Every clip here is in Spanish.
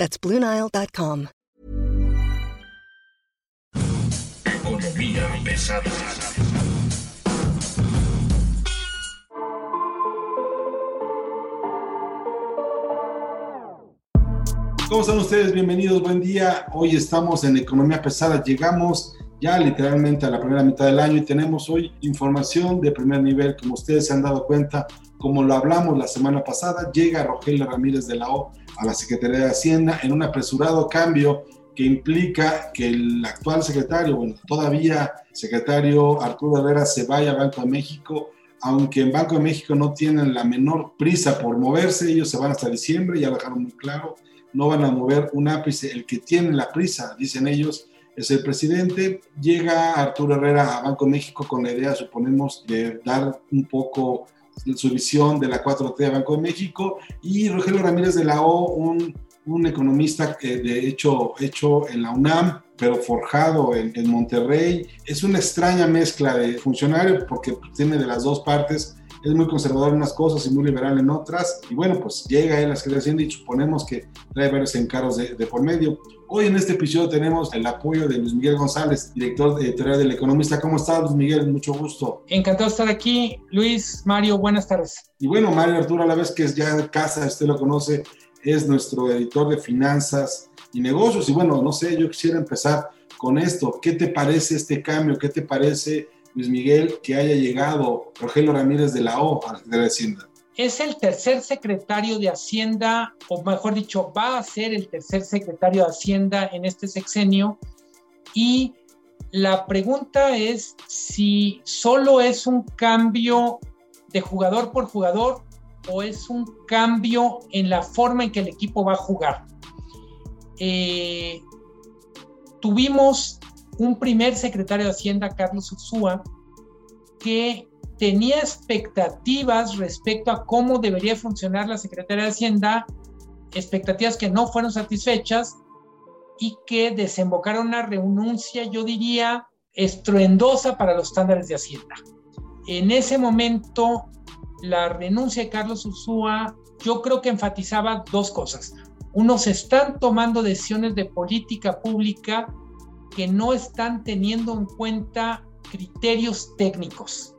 That's BlueNile.com. Economía pesada. ¿Cómo están ustedes? Bienvenidos, buen día. Hoy estamos en Economía Pesada. Llegamos ya literalmente a la primera mitad del año y tenemos hoy información de primer nivel. Como ustedes se han dado cuenta, como lo hablamos la semana pasada, llega Rogelio Ramírez de la O a la Secretaría de Hacienda en un apresurado cambio que implica que el actual secretario, bueno, todavía secretario Arturo Herrera se vaya a Banco de México, aunque en Banco de México no tienen la menor prisa por moverse, ellos se van hasta diciembre, ya dejaron muy claro, no van a mover un ápice, el que tiene la prisa, dicen ellos, es el presidente. Llega Arturo Herrera a Banco México con la idea, suponemos, de dar un poco su visión de la 4T de Banco de México y Rogelio Ramírez de la O, un, un economista que de hecho hecho en la UNAM, pero forjado en, en, Monterrey. Es una extraña mezcla de funcionario porque tiene de las dos partes. Es muy conservador en unas cosas y muy liberal en otras. Y bueno, pues llega él a Secretaría de y suponemos que trae varios encargos de, de, por medio. Hoy en este episodio tenemos el apoyo de Luis Miguel González, director editorial del Economista. ¿Cómo estás, Luis Miguel? Mucho gusto. Encantado de estar aquí. Luis, Mario, buenas tardes. Y bueno, Mario Arturo, a la vez que es ya en casa, usted lo conoce, es nuestro editor de finanzas y negocios. Y bueno, no sé, yo quisiera empezar con esto. ¿Qué te parece este cambio? ¿Qué te parece, Luis Miguel, que haya llegado Rogelio Ramírez de la O a la Hacienda? Es el tercer secretario de Hacienda, o mejor dicho, va a ser el tercer secretario de Hacienda en este sexenio. Y la pregunta es si solo es un cambio de jugador por jugador o es un cambio en la forma en que el equipo va a jugar. Eh, tuvimos un primer secretario de Hacienda, Carlos Ursúa, que tenía expectativas respecto a cómo debería funcionar la Secretaría de Hacienda, expectativas que no fueron satisfechas y que desembocaron una renuncia, yo diría, estruendosa para los estándares de Hacienda. En ese momento, la renuncia de Carlos Ursúa, yo creo que enfatizaba dos cosas. Uno, se están tomando decisiones de política pública que no están teniendo en cuenta criterios técnicos.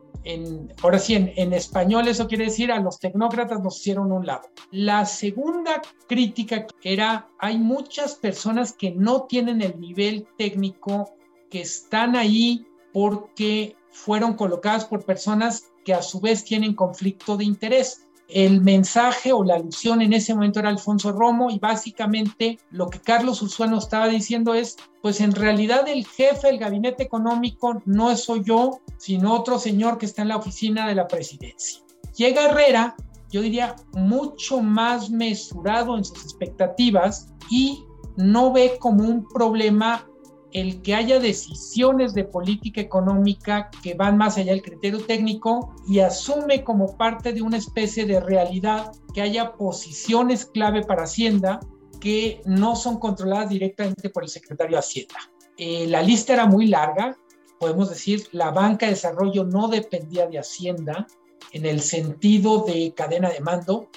Ahora sí, en, en, español eso quiere decir a los tecnócratas nos hicieron un lado. La segunda crítica era, hay muchas personas que no tienen el nivel técnico, que están ahí porque fueron colocadas por personas que a su vez tienen conflicto de interés. El mensaje o la alusión en ese momento era Alfonso Romo y básicamente lo que Carlos Usuano estaba diciendo es, pues en realidad el jefe del gabinete económico no soy yo, sino otro señor que está en la oficina de la presidencia. Llega Herrera, yo diría, mucho más mesurado en sus expectativas y no ve como un problema el que haya decisiones de política económica que van más allá del criterio técnico y asume como parte de una especie de realidad que haya posiciones clave para Hacienda que no son controladas directamente por el secretario de Hacienda. Eh, la lista era muy larga, podemos decir, la banca de desarrollo no dependía de Hacienda en el sentido de cadena de mando,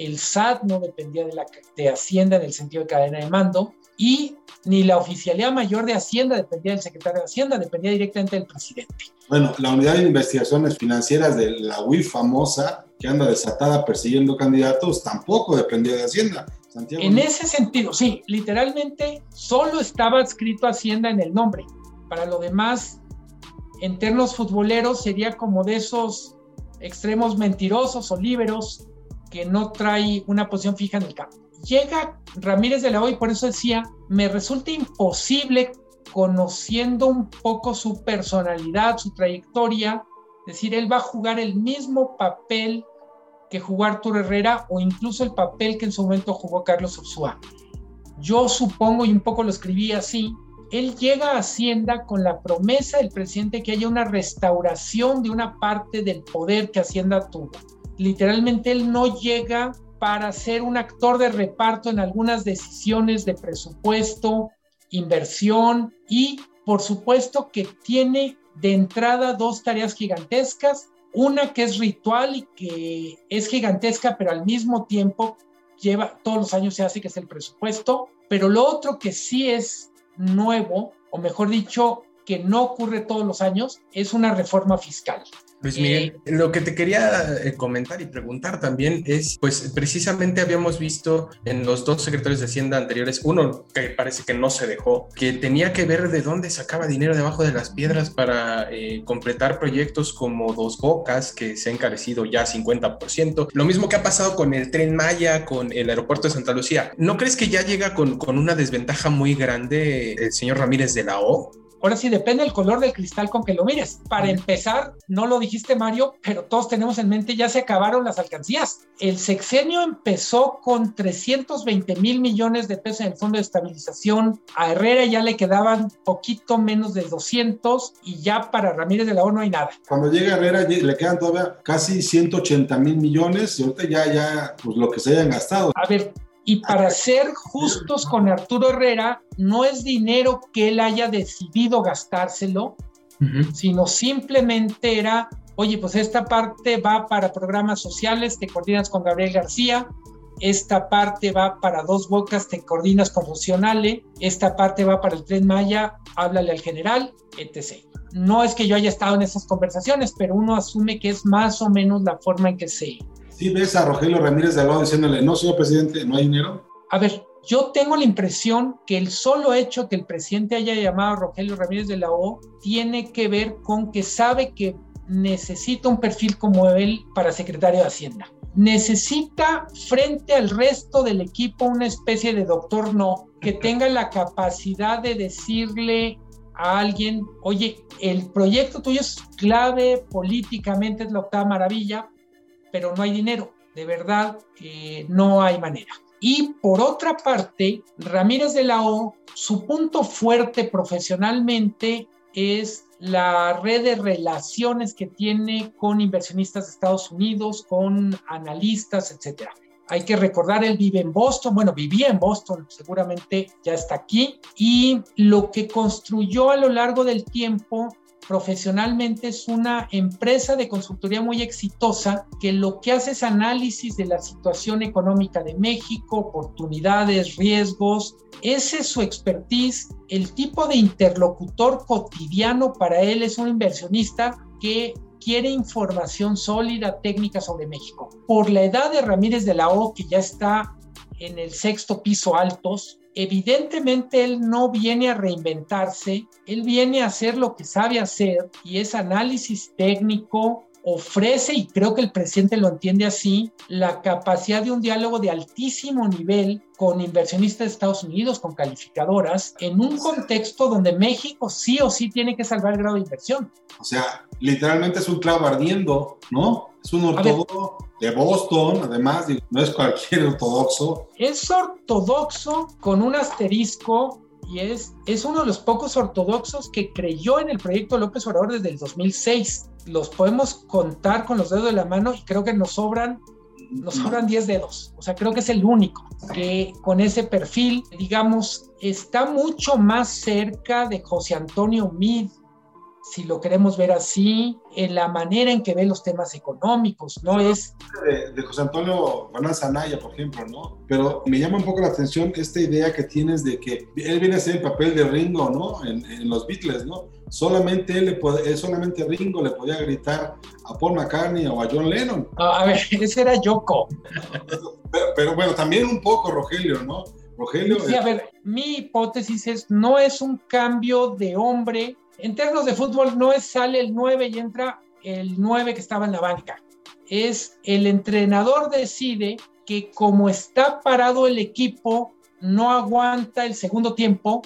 el SAT no dependía de, la, de Hacienda en el sentido de cadena de mando, y ni la oficialidad mayor de Hacienda dependía del secretario de Hacienda, dependía directamente del presidente. Bueno, la unidad de investigaciones financieras de la UIF famosa, que anda desatada persiguiendo candidatos, tampoco dependía de Hacienda. Santiago, en ese sentido, sí, literalmente solo estaba escrito Hacienda en el nombre. Para lo demás, en términos futboleros, sería como de esos extremos mentirosos o líberos que no trae una posición fija en el campo llega Ramírez de la O y por eso decía, me resulta imposible conociendo un poco su personalidad, su trayectoria, decir, él va a jugar el mismo papel que jugó Arturo Herrera o incluso el papel que en su momento jugó Carlos Ursúa. yo supongo, y un poco lo escribí así, él llega a Hacienda con la promesa del presidente que haya una restauración de una parte del poder que Hacienda tuvo. Literalmente él no llega para ser un actor de reparto en algunas decisiones de presupuesto, inversión y por supuesto que tiene de entrada dos tareas gigantescas, una que es ritual y que es gigantesca pero al mismo tiempo lleva todos los años se hace que es el presupuesto, pero lo otro que sí es nuevo, o mejor dicho, que no ocurre todos los años, es una reforma fiscal. Luis Miguel, eh, lo que te quería eh, comentar y preguntar también es, pues precisamente habíamos visto en los dos secretarios de Hacienda anteriores, uno que parece que no se dejó, que tenía que ver de dónde sacaba dinero debajo de las piedras para eh, completar proyectos como Dos Bocas, que se ha encarecido ya 50%. Lo mismo que ha pasado con el tren Maya, con el aeropuerto de Santa Lucía. ¿No crees que ya llega con, con una desventaja muy grande el señor Ramírez de la O? Ahora sí, depende del color del cristal con que lo mires. Para empezar, no lo dijiste Mario, pero todos tenemos en mente, ya se acabaron las alcancías. El sexenio empezó con 320 mil millones de pesos en el Fondo de Estabilización. A Herrera ya le quedaban poquito menos de 200 y ya para Ramírez de la O no hay nada. Cuando llega Herrera le quedan todavía casi 180 mil millones y ahorita ya, ya, pues lo que se hayan gastado. A ver, y para ser justos con Arturo Herrera, no es dinero que él haya decidido gastárselo, sino simplemente era, oye, pues esta parte va para programas sociales, te coordinas con Gabriel García, esta parte va para dos bocas, te coordinas con Funcionale, esta parte va para el tren Maya, háblale al general, etc. No es que yo haya estado en esas conversaciones, pero uno asume que es más o menos la forma en que se, ¿Sí ves a Rogelio Ramírez de Alba diciéndole, no, señor presidente, no hay dinero? A ver, yo tengo la impresión que el solo hecho que el presidente haya llamado a Rogelio Ramírez de la O tiene que ver con que sabe que necesita un perfil como él para secretario de Hacienda. Necesita frente al resto del equipo una especie de doctor no, que tenga la capacidad de decirle a alguien, oye, el proyecto tuyo es clave políticamente, es la octava maravilla, pero no hay dinero. De verdad que no hay manera. Y por otra parte, Ramírez de la O, su punto fuerte profesionalmente es la red de relaciones que tiene con inversionistas de Estados Unidos, con analistas, etc. Hay que recordar, él vive en Boston, bueno, vivía en Boston, seguramente ya está aquí, y lo que construyó a lo largo del tiempo profesionalmente es una empresa de consultoría muy exitosa que lo que hace es análisis de la situación económica de México, oportunidades, riesgos. Ese es su expertise. El tipo de interlocutor cotidiano para él es un inversionista que quiere información sólida, técnica sobre México. Por la edad de Ramírez de la O, que ya está en el sexto piso altos, evidentemente él no viene a reinventarse, él viene a hacer lo que sabe hacer y es análisis técnico, ofrece, y creo que el presidente lo entiende así, la capacidad de un diálogo de altísimo nivel con inversionistas de Estados Unidos, con calificadoras, en un contexto donde México sí o sí tiene que salvar el grado de inversión. O sea, literalmente es un clavo ardiendo, ¿no? Es un ortodoxo de Boston, además, no es cualquier ortodoxo. Es ortodoxo con un asterisco y es, es uno de los pocos ortodoxos que creyó en el proyecto López Obrador desde el 2006. Los podemos contar con los dedos de la mano y creo que nos sobran nos sobran 10 dedos. O sea, creo que es el único que con ese perfil, digamos, está mucho más cerca de José Antonio Mid, si lo queremos ver así, en la manera en que ve los temas económicos, ¿no? Es... De, José Antonio Fernández Anaya, por ejemplo, ¿no? Pero me llama un poco la atención esta idea que tienes de que él viene a ser el papel de Ringo, ¿no? En, los Beatles, ¿no? Solamente él le puede, solamente Ringo le podía gritar a Paul McCartney o a John Lennon. A ver, ese era Yoko. Pero, pero bueno, también un poco Rogelio, ¿no? Rogelio. Sí, a ver, mi hipótesis es, no es un cambio de hombre en términos de fútbol no es sale el 9 y entra el 9 que estaba en la banca. Es el entrenador decide que como está parado el equipo, no aguanta el segundo tiempo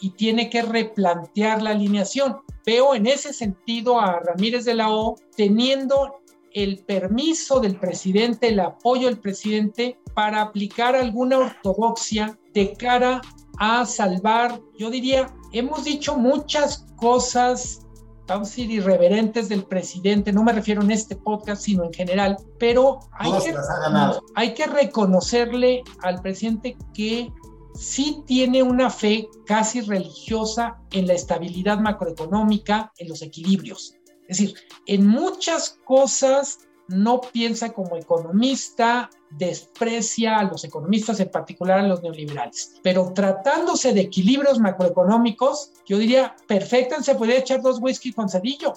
y tiene que replantear la alineación. Veo en ese sentido a Ramírez de la O teniendo el permiso del presidente, el apoyo del presidente para aplicar alguna ortodoxia de cara a salvar, yo diría, hemos dicho muchas cosas, vamos a decir, irreverentes del presidente, no me refiero en este podcast, sino en general, pero hay, que, hay que reconocerle al presidente que sí tiene una fe casi religiosa en la estabilidad macroeconómica, en los equilibrios. Es decir, en muchas cosas no piensa como economista, desprecia a los economistas, en particular a los neoliberales. Pero tratándose de equilibrios macroeconómicos, yo diría, perfecto, se puede echar dos whisky con cedillo.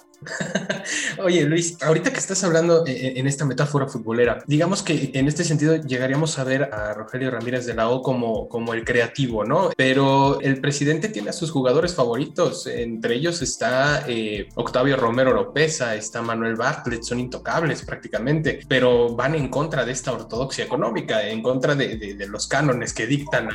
Oye, Luis, ahorita que estás hablando eh, eh, en esta metáfora futbolera, digamos que en este sentido llegaríamos a ver a Rogelio Ramírez de la O como, como el creativo, ¿no? Pero el presidente tiene a sus jugadores favoritos, entre ellos está eh, Octavio Romero Lopeza, está Manuel Bartlett, son intocables prácticamente, pero van en contra de esta ortodoxia económica, en contra de, los cánones que dictan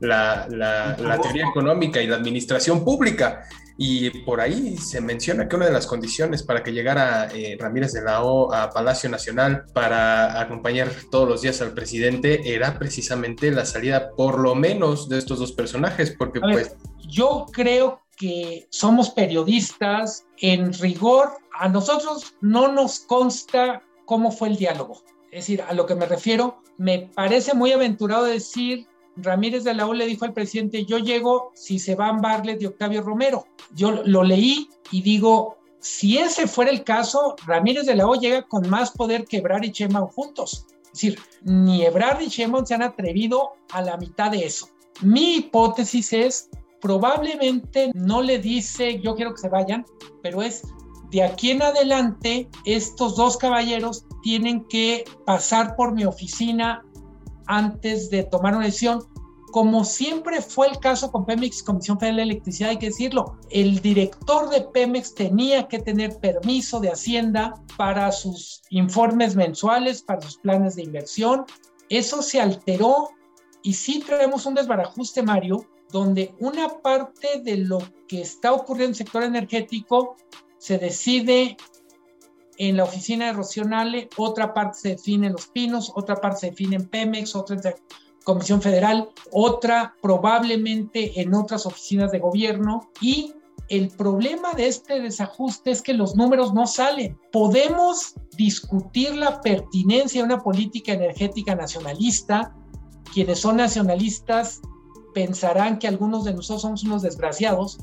la, teoría económica y la administración pública. Y por ahí se menciona que una de las condiciones para que llegara eh, Ramírez de la O a Palacio Nacional para acompañar todos los días al presidente era precisamente la salida por lo menos de estos dos personajes, porque pues... yo creo que somos periodistas, en rigor, a nosotros no nos consta cómo fue el diálogo. Es decir, a lo que me refiero, me parece muy aventurado decir, Ramírez de la O le dijo al presidente, yo llego si se van Barlet y Octavio Romero. Yo lo leí y digo, si ese fuera el caso, Ramírez de la O llega con más poder que Ebrard y Sheinbaum juntos. Es decir, ni Ebrard ni Sheinbaum se han atrevido a la mitad de eso. Mi hipótesis es, probablemente no le dice, yo quiero que se vayan, pero es, de aquí en adelante, estos dos caballeros tienen que pasar por mi oficina antes de tomar una decisión, como siempre fue el caso con Pemex, Comisión Federal de Electricidad, hay que decirlo, el director de Pemex tenía que tener permiso de Hacienda para sus informes mensuales, para sus planes de inversión. Eso se alteró y sí traemos un desbarajuste, Mario, donde una parte de lo que está ocurriendo en el sector energético se decide en la oficina de otra parte se define en Los Pinos, otra parte se define en Pemex, otra en la Comisión Federal, otra probablemente en otras oficinas de gobierno y el problema de este desajuste es que los números no salen. Podemos discutir la pertinencia de una política energética nacionalista. Quienes son nacionalistas pensarán que algunos de nosotros somos unos desgraciados,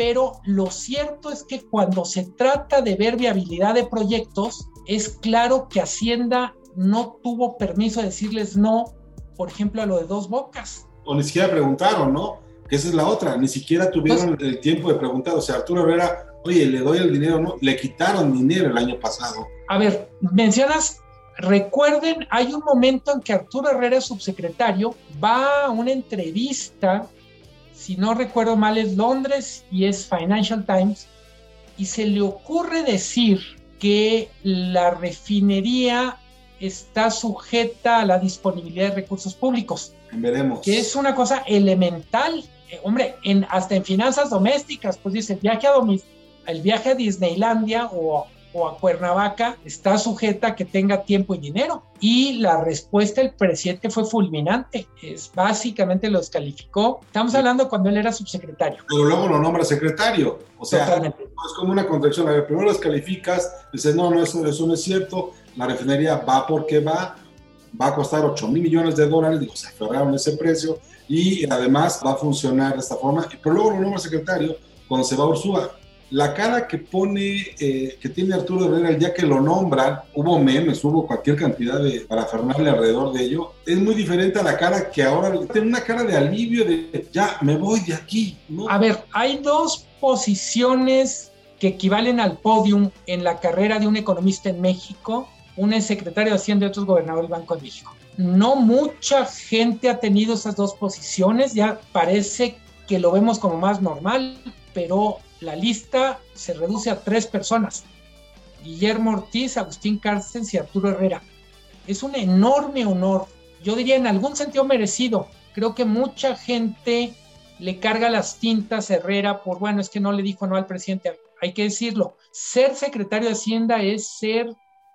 pero lo cierto es que cuando se trata de ver viabilidad de proyectos, es claro que Hacienda no tuvo permiso de decirles no, por ejemplo, a lo de dos bocas. O ni siquiera preguntaron, ¿no? Que esa es la otra, ni siquiera tuvieron pues el tiempo de preguntar. O sea, Arturo Herrera, oye, le doy el dinero, ¿no? Le quitaron dinero el año pasado. A ver, mencionas Recuerden, hay un momento en que Arturo Herrera, subsecretario, va a una entrevista si no recuerdo mal, es Londres y es Financial Times, y se le ocurre decir que la refinería está sujeta a la disponibilidad de recursos públicos. Veremos. Que es una cosa elemental. Eh, hombre, en, hasta en finanzas domésticas, pues dice, el viaje a, el viaje a Disneylandia o o a Cuernavaca está sujeta a que tenga tiempo y dinero. Y la respuesta del presidente fue fulminante. Es básicamente lo descalificó. Estamos hablando cuando él era subsecretario. Pero luego lo nombra secretario. O sea, es como una contradicción. A ver, primero lo descalificas, dices, no, no, eso, eso no es cierto. La refinería va porque va, va a costar 8 mil millones de dólares. Digo, se aferraron ese precio y además va a funcionar de esta forma. Pero luego lo nombra secretario cuando se va a Ursúa la cara que pone, eh, que tiene Arturo Herrera el día que lo nombran, hubo memes, hubo cualquier cantidad de parafernalia alrededor de ello, es muy diferente a la cara que ahora tiene una cara de alivio de ya me voy de aquí. A ver, hay dos posiciones que equivalen al podium en la carrera de un economista en México. Uno es secretario de Hacienda y otro es gobernador del Banco de México. No mucha gente ha tenido esas dos posiciones, ya parece que lo vemos como más normal, pero la lista se reduce a tres personas. Guillermo Ortiz, Agustín Carstens y Arturo Herrera. Es un enorme honor, yo diría en algún sentido merecido. Creo que mucha gente le carga las tintas a Herrera por, bueno, es que no le dijo no al presidente. Hay que decirlo, ser secretario de Hacienda es ser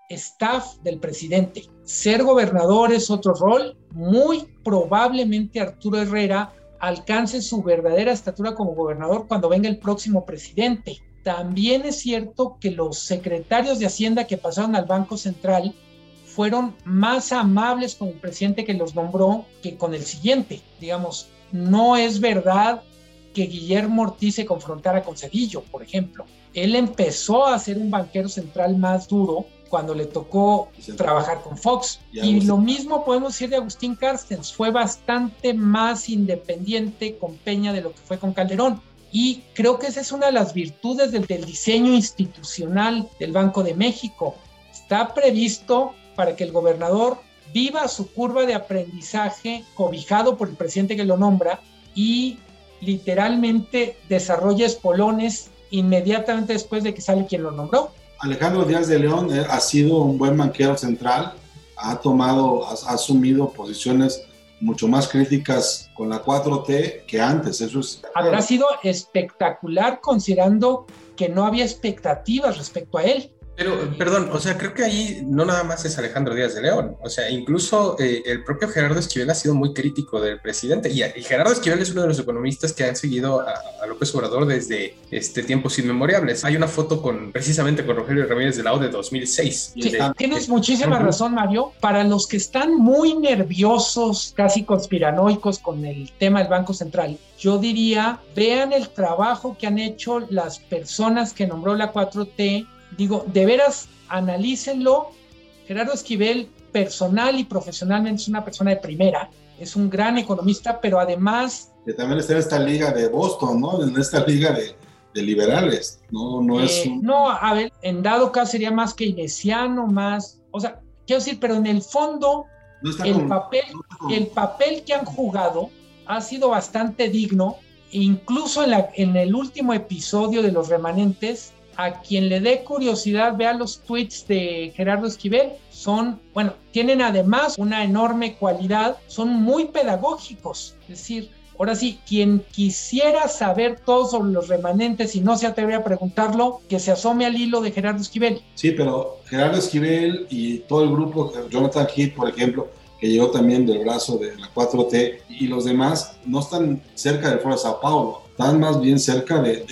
staff del presidente. ser gobernador es otro rol. Muy probablemente Arturo Herrera alcance su verdadera estatura como gobernador cuando venga el próximo presidente. También es cierto que los secretarios de Hacienda que pasaron al Banco Central fueron más amables con el presidente que los nombró que con el siguiente. Digamos, no es verdad que Guillermo Ortiz se confrontara con Cedillo, por ejemplo. Él empezó a ser un banquero central más duro cuando le tocó trabajar con Fox. Y, lo mismo podemos decir de Agustín Carstens, fue bastante más independiente con Peña de lo que fue con Calderón. Y creo que esa es una de las virtudes del, del diseño institucional del Banco de México. Está previsto para que el gobernador viva su curva de aprendizaje cobijado por el presidente que lo nombra y literalmente desarrolle espolones inmediatamente después de que sale quien lo nombró. Alejandro Díaz de León eh, ha sido un buen banquero central, ha tomado, ha, asumido posiciones mucho más críticas con la 4T que antes. Eso es. Habrá sido espectacular considerando que no había expectativas respecto a él. Pero, perdón, o sea, creo que ahí no nada más es Alejandro Díaz de León, o sea, incluso eh, el propio Gerardo Esquivel ha sido muy crítico del presidente y, Gerardo Esquivel es uno de los economistas que han seguido a, López Obrador desde este, tiempos inmemorables. Hay una foto con precisamente con Rogelio Ramírez de la O de 2006. Sí, tienes muchísima razón, Mario. Para los que están muy nerviosos, casi conspiranoicos con el tema del Banco Central, yo diría, vean el trabajo que han hecho las personas que nombró la 4T digo, de veras, analícenlo. Gerardo Esquivel, personal y profesionalmente, es una persona de primera, es un gran economista, pero además... Que también está en esta liga de Boston, ¿no? En esta liga de, liberales, ¿no? No, es eh, no, a ver, en dado caso sería más keynesiano, más... O sea, quiero decir, pero en el fondo, el, papel, el papel que han jugado ha sido bastante digno. Incluso en, la, en el último episodio de Los Remanentes, a quien le dé curiosidad, vea los tweets de Gerardo Esquivel. Son, bueno, tienen además una enorme cualidad, son muy pedagógicos. Es decir, ahora sí, quien quisiera saber todo sobre los remanentes y no se atreve a preguntarlo, que se asome al hilo de Gerardo Esquivel. Sí, pero Gerardo Esquivel y todo el grupo, Jonathan Heath, por ejemplo, que llegó también del brazo de la 4T, y los demás no están cerca del Foro de Sao Paulo están más bien cerca de,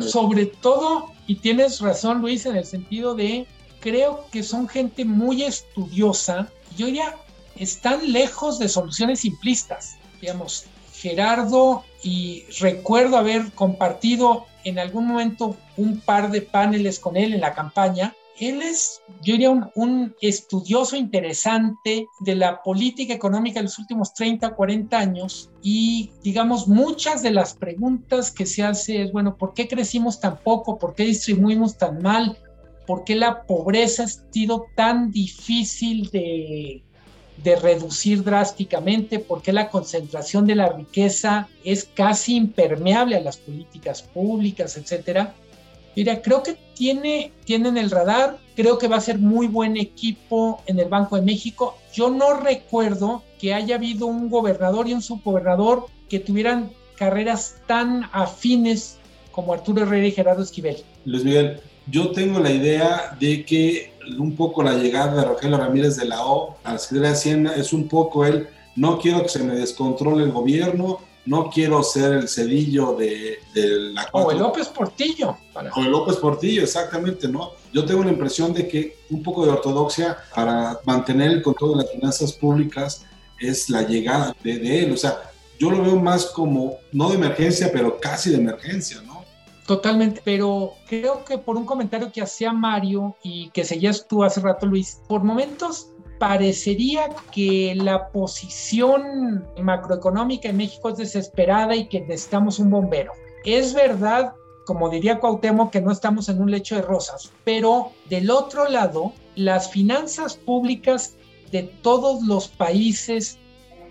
Sobre todo, y tienes razón Luis, en el sentido de, creo que son gente muy estudiosa, yo diría, están lejos de soluciones simplistas. Digamos, Gerardo, y recuerdo haber compartido en algún momento un par de paneles con él en la campaña, él es, yo diría, un, estudioso interesante de la política económica de los últimos 30 o 40 años y, digamos, muchas de las preguntas que se hace es, bueno, ¿por qué crecimos tan poco? ¿Por qué distribuimos tan mal? ¿Por qué la pobreza ha sido tan difícil de, de reducir drásticamente? ¿Por qué la concentración de la riqueza es casi impermeable a las políticas públicas, etcétera? Mira, creo que tiene, tienen el radar, creo que va a ser muy buen equipo en el Banco de México. Yo no recuerdo que haya habido un gobernador y un subgobernador que tuvieran carreras tan afines como Arturo Herrera y Gerardo Esquivel. Luis Miguel, yo tengo la idea de que un poco la llegada de Rogelio Ramírez de la O a la Secretaría de Hacienda es un poco él, no quiero que se me descontrole el gobierno, no quiero ser el cedillo de, la... O el López Portillo. O el López Portillo, exactamente, ¿no? Yo tengo la impresión de que un poco de ortodoxia para mantener el control de las finanzas públicas es la llegada de, él. O sea, yo lo veo más como, no de emergencia, pero casi de emergencia, ¿no? Totalmente, pero creo que por un comentario que hacía Mario y que seguías tú hace rato, Luis, por momentos parecería que la posición macroeconómica en México es desesperada y que necesitamos un bombero. Es verdad, como diría Cuauhtémoc, que no estamos en un lecho de rosas, pero del otro lado, las finanzas públicas de todos los países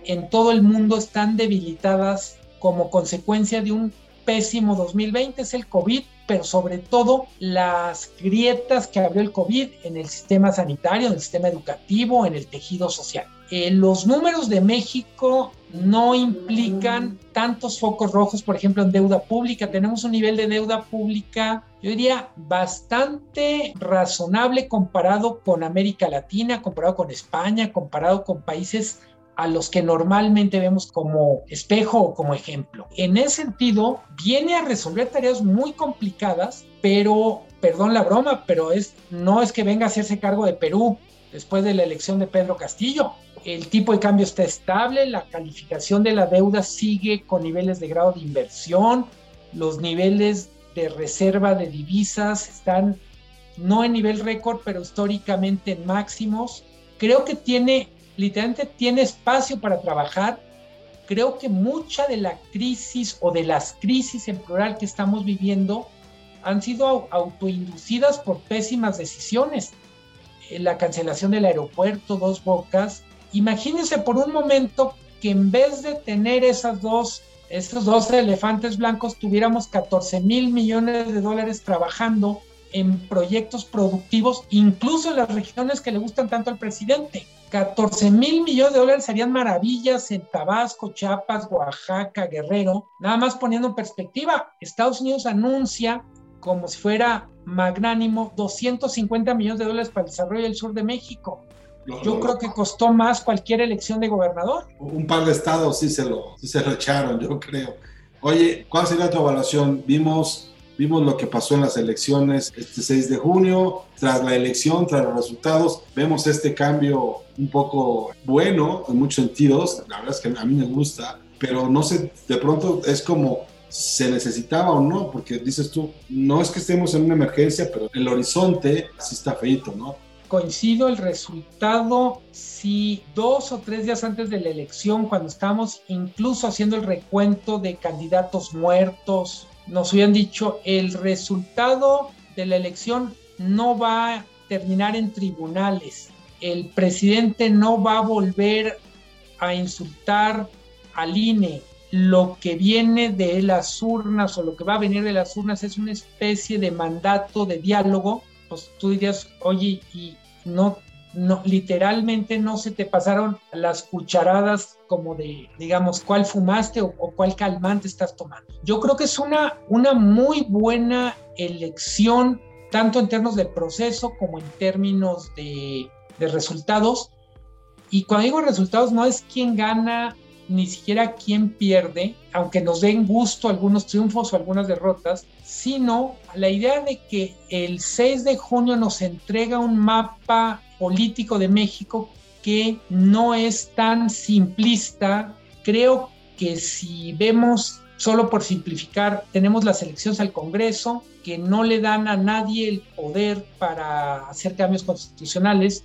en todo el mundo están debilitadas como consecuencia de un pésimo 2020, es el COVID pero sobre todo las grietas que abrió el COVID en el sistema sanitario, en el sistema educativo, en el tejido social. Eh, los números de México no implican tantos focos rojos, por ejemplo, en deuda pública. Tenemos un nivel de deuda pública yo diría, bastante razonable comparado con América Latina, comparado con España, comparado con países a los que normalmente vemos como espejo o como ejemplo. En ese sentido, viene a resolver tareas muy complicadas, pero, perdón la broma, pero es, no es que venga a hacerse cargo de Perú después de la elección de Pedro Castillo. El tipo de cambio está estable, la calificación de la deuda sigue con niveles de grado de inversión, los niveles de reserva de divisas están no en nivel récord, pero históricamente en máximos. Creo que tiene literalmente tiene espacio para trabajar. Creo que mucha de la crisis o de las crisis en plural que estamos viviendo han sido autoinducidas por pésimas decisiones. Eh, la cancelación del aeropuerto, dos bocas. Imagínense por un momento que en vez de tener esas dos, estos dos elefantes blancos, tuviéramos 14 mil millones de dólares trabajando en proyectos productivos, incluso en las regiones que le gustan tanto al presidente. 14 mil millones de dólares serían maravillas en Tabasco, Chiapas, Oaxaca, Guerrero. Nada más poniendo en perspectiva, Estados Unidos anuncia como si fuera magnánimo 250 millones de dólares para el desarrollo del sur de México. Yo creo que costó más cualquier elección de gobernador. Un par de estados sí se lo, sí se lo echaron, yo creo. Oye, ¿cuál sería tu evaluación? Vimos Vimos lo que pasó en las elecciones este 6 de junio. Tras la elección, tras los resultados, vemos este cambio un poco bueno en muchos sentidos. La verdad es que a mí me gusta, pero no sé, de pronto es como se necesitaba o no, porque dices tú, no es que estemos en una emergencia, pero el horizonte sí está feito, ¿no? Coincido el resultado si dos o tres días antes de la elección, cuando estábamos incluso haciendo el recuento de candidatos muertos, nos hubieran dicho el resultado de la elección no va a terminar en tribunales, el presidente no va a volver a insultar al INE, lo que viene de las urnas o lo que va a venir de las urnas es una especie de mandato de diálogo, pues tú dirías, oye, y no no, literalmente no se te pasaron las cucharadas como de, digamos, cuál fumaste o, cuál calmante estás tomando. Yo creo que es una, una muy buena elección, tanto en términos del proceso como en términos de, de resultados. Y cuando digo resultados, no es quién gana ni siquiera quién pierde, aunque nos den gusto algunos triunfos o algunas derrotas, sino la idea de que el 6 de junio nos entrega un mapa político de México que no es tan simplista. Creo que si vemos, solo por simplificar, tenemos las elecciones al Congreso que no le dan a nadie el poder para hacer cambios constitucionales.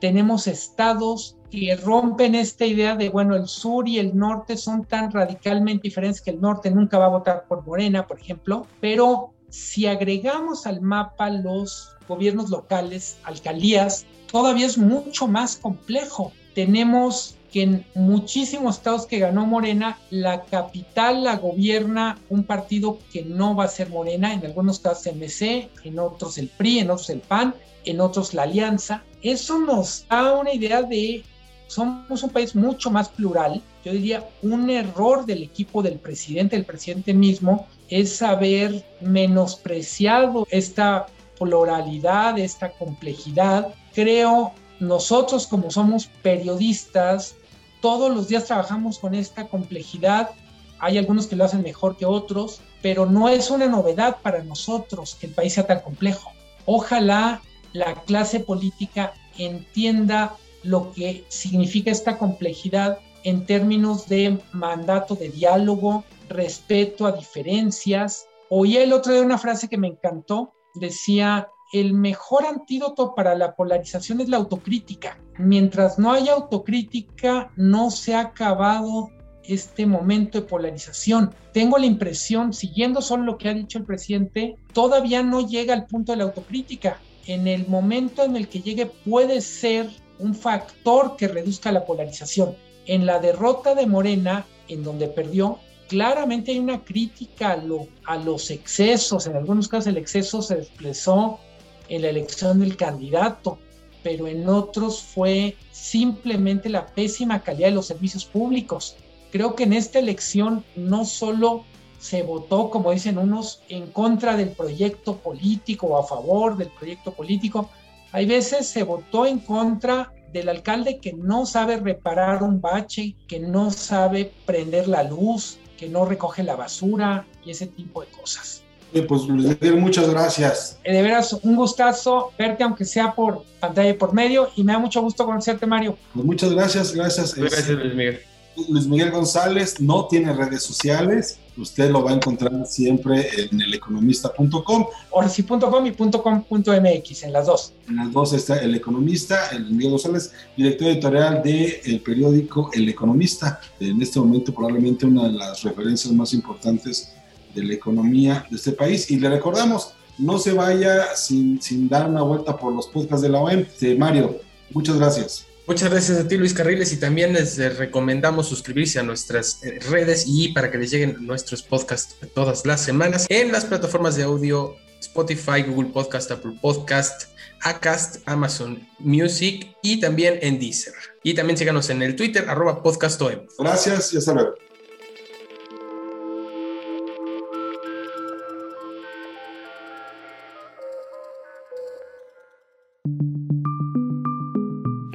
Tenemos estados que rompen esta idea de, bueno, el sur y el norte son tan radicalmente diferentes que el norte nunca va a votar por Morena, por ejemplo, pero si agregamos al mapa los gobiernos locales, alcaldías, todavía es mucho más complejo. Tenemos que en muchísimos estados que ganó Morena, la capital la gobierna un partido que no va a ser Morena, en algunos casos MC, en otros el PRI, en otros el PAN, en otros la Alianza. Eso nos da una idea de somos un país mucho más plural. Yo diría un error del equipo del presidente, del presidente mismo, es haber menospreciado esta pluralidad, esta complejidad. Creo nosotros como somos periodistas, todos los días trabajamos con esta complejidad. Hay algunos que lo hacen mejor que otros, pero no es una novedad para nosotros que el país sea tan complejo. Ojalá la clase política entienda lo que significa esta complejidad en términos de mandato de diálogo, respeto a diferencias. Oí el otro día una frase que me encantó, decía, el mejor antídoto para la polarización es la autocrítica. Mientras no haya autocrítica, no se ha acabado este momento de polarización. Tengo la impresión, siguiendo solo lo que ha dicho el presidente, todavía no llega al punto de la autocrítica. En el momento en el que llegue puede ser un factor que reduzca la polarización. En la derrota de Morena, en donde perdió, claramente hay una crítica a, a los excesos. En algunos casos el exceso se expresó en la elección del candidato, pero en otros fue simplemente la pésima calidad de los servicios públicos. Creo que en esta elección no solo se votó, como dicen unos, en contra del proyecto político o a favor del proyecto político. Hay veces se votó en contra del alcalde que no sabe reparar un bache, que no sabe prender la luz, que no recoge la basura y ese tipo de cosas. Pues Luis Miguel, muchas gracias. Eh, de veras, un gustazo verte, aunque sea por pantalla y por medio, y me da mucho gusto conocerte, Mario. Pues muchas gracias, gracias. Gracias, Luis Miguel. Luis Miguel González no tiene redes sociales, usted lo va a encontrar siempre en eleconomista.com. Ahora sí, .com y .com.mx, en las dos. En las dos está El Economista, el Miguel González, director editorial del periódico El Economista. En este momento probablemente una de las referencias más importantes de la economía de este país. Y le recordamos, no se vaya sin, sin dar una vuelta por los podcasts de la OEM. Mario, muchas gracias. Muchas gracias a ti, Luis Carriles, y también les recomendamos suscribirse a nuestras eh, redes y para que les lleguen nuestros podcasts todas las semanas en las plataformas de audio Spotify, Google Podcast, Apple Podcast, Acast, Amazon Music y también en Deezer. Y también síganos en el Twitter, arroba podcastom. Gracias y hasta luego.